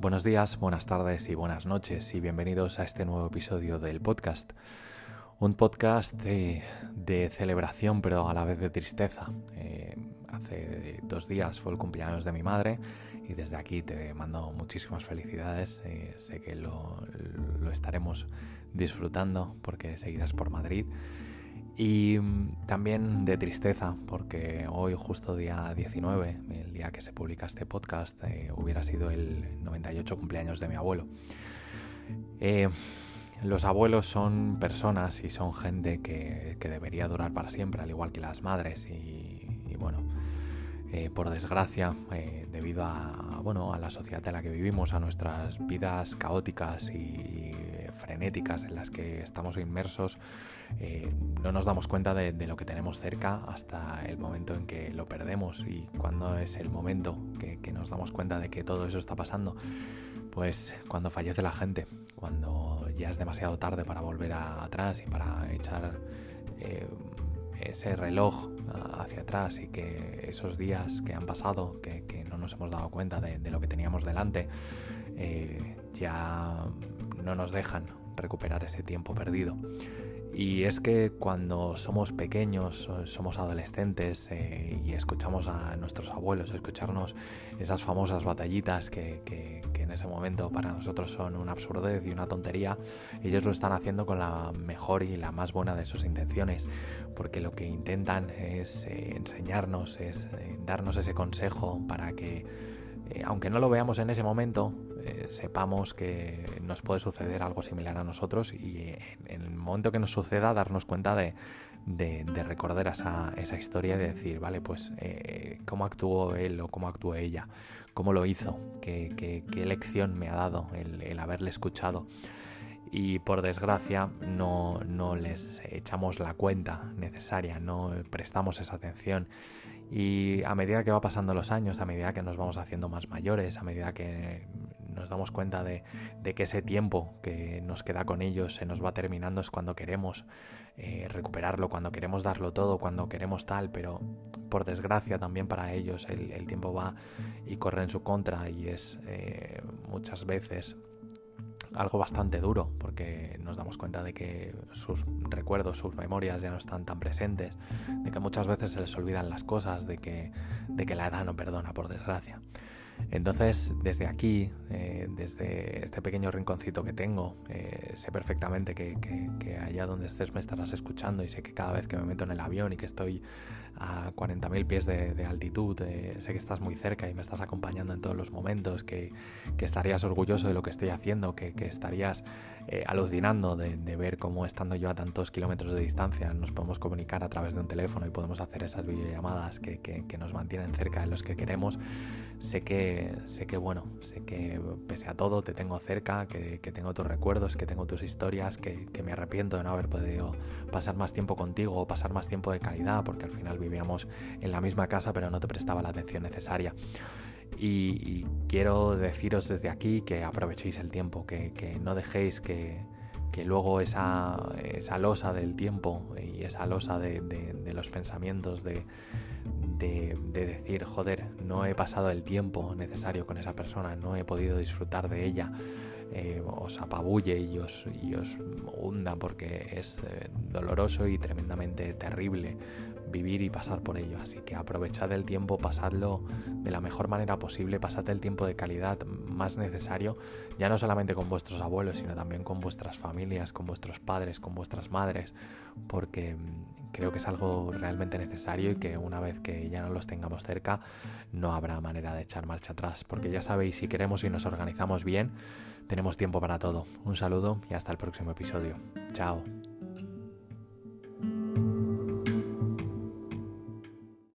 Buenos días, buenas tardes y buenas noches y bienvenidos a este nuevo episodio del podcast. Un podcast de, celebración pero a la vez de tristeza. Eh, hace dos días fue el cumpleaños de mi madre y desde aquí te mando muchísimas felicidades. Eh, sé que lo, lo estaremos disfrutando porque seguirás por Madrid. Y mm, también de tristeza, porque hoy, justo día 19, el día que se publica este podcast, eh, hubiera sido el 98 cumpleaños de mi abuelo. Eh, los abuelos son personas y son gente que, debería durar para siempre, al igual que las madres. Y, bueno, eh, por desgracia, debido a, bueno, a la sociedad en la que vivimos, a nuestras vidas caóticas y frenéticas en las que estamos inmersos, eh, no nos damos cuenta de, lo que tenemos cerca hasta el momento en que lo perdemos. Y cuando es el momento que, nos damos cuenta de que todo eso está pasando, pues cuando fallece la gente, cuando ya es demasiado tarde para volver atrás y para echar eh, ese reloj hacia atrás y que esos días que han pasado, que, no nos hemos dado cuenta de, lo que teníamos delante, eh, ya no nos dejan recuperar ese tiempo perdido. Y es que cuando somos pequeños, somos adolescentes eh, y escuchamos a nuestros abuelos, escucharnos esas famosas batallitas que, en ese momento para nosotros son una absurdez y una tontería, ellos lo están haciendo con la mejor y la más buena de sus intenciones, porque lo que intentan es eh, enseñarnos, es eh, darnos ese consejo para que, aunque no lo veamos en ese momento, eh, sepamos que nos puede suceder algo similar a nosotros y en, el momento que nos suceda darnos cuenta de, recordar esa, historia y de decir, vale, pues eh, cómo actuó él o cómo actuó ella, cómo lo hizo, qué, lección me ha dado el, haberle escuchado y por desgracia no, no, les echamos la cuenta necesaria, no prestamos esa atención. Y a medida que va pasando los años, a medida que nos vamos haciendo más mayores, a medida que nos damos cuenta de, que ese tiempo que nos queda con ellos se nos va terminando es cuando queremos eh, recuperarlo, cuando queremos darlo todo, cuando queremos tal, pero por desgracia también para ellos el, tiempo va y corre en su contra y es eh, muchas veces algo bastante duro porque nos damos cuenta de que sus recuerdos, sus memorias ya no están tan presentes, de que muchas veces se les olvidan las cosas, de que, de que la edad no perdona, por desgracia. Entonces, desde aquí, eh, desde este pequeño rinconcito que tengo, eh, sé perfectamente que, allá donde estés me estarás escuchando y sé que cada vez que me meto en el avión y que estoy a 40.000 pies de, altitud, eh, sé que estás muy cerca y me estás acompañando en todos los momentos, que, estarías orgulloso de lo que estoy haciendo, que, estarías alucinando de, ver cómo estando yo a tantos kilómetros de distancia nos podemos comunicar a través de un teléfono y podemos hacer esas videollamadas que, que nos mantienen cerca de los que queremos. Sé que sé que bueno, sé que pese a todo te tengo cerca, que, tengo tus recuerdos, que tengo tus historias, que, me arrepiento de no haber podido pasar más tiempo contigo o pasar más tiempo de calidad, porque al final vivíamos en la misma casa pero no te prestaba la atención necesaria. Y, quiero deciros desde aquí que aprovechéis el tiempo, que, no dejéis que, luego esa, esa, losa del tiempo y esa losa de los pensamientos, de, de, decir, joder, no he pasado el tiempo necesario con esa persona, no he podido disfrutar de ella, eh, os apabulle y os, y os hunda porque es eh, doloroso y tremendamente terrible vivir y pasar por ello. Así que aprovechad el tiempo, pasadlo de la mejor manera posible, pasad el tiempo de calidad más necesario, ya no solamente con vuestros abuelos, sino también con vuestras familias, con vuestros padres, con vuestras madres, porque mm, creo que es algo realmente necesario y que una vez que ya no los tengamos cerca, no habrá manera de echar marcha atrás, porque ya sabéis, si queremos y nos organizamos bien, tenemos tiempo para todo. Un saludo y hasta el próximo episodio. Chao.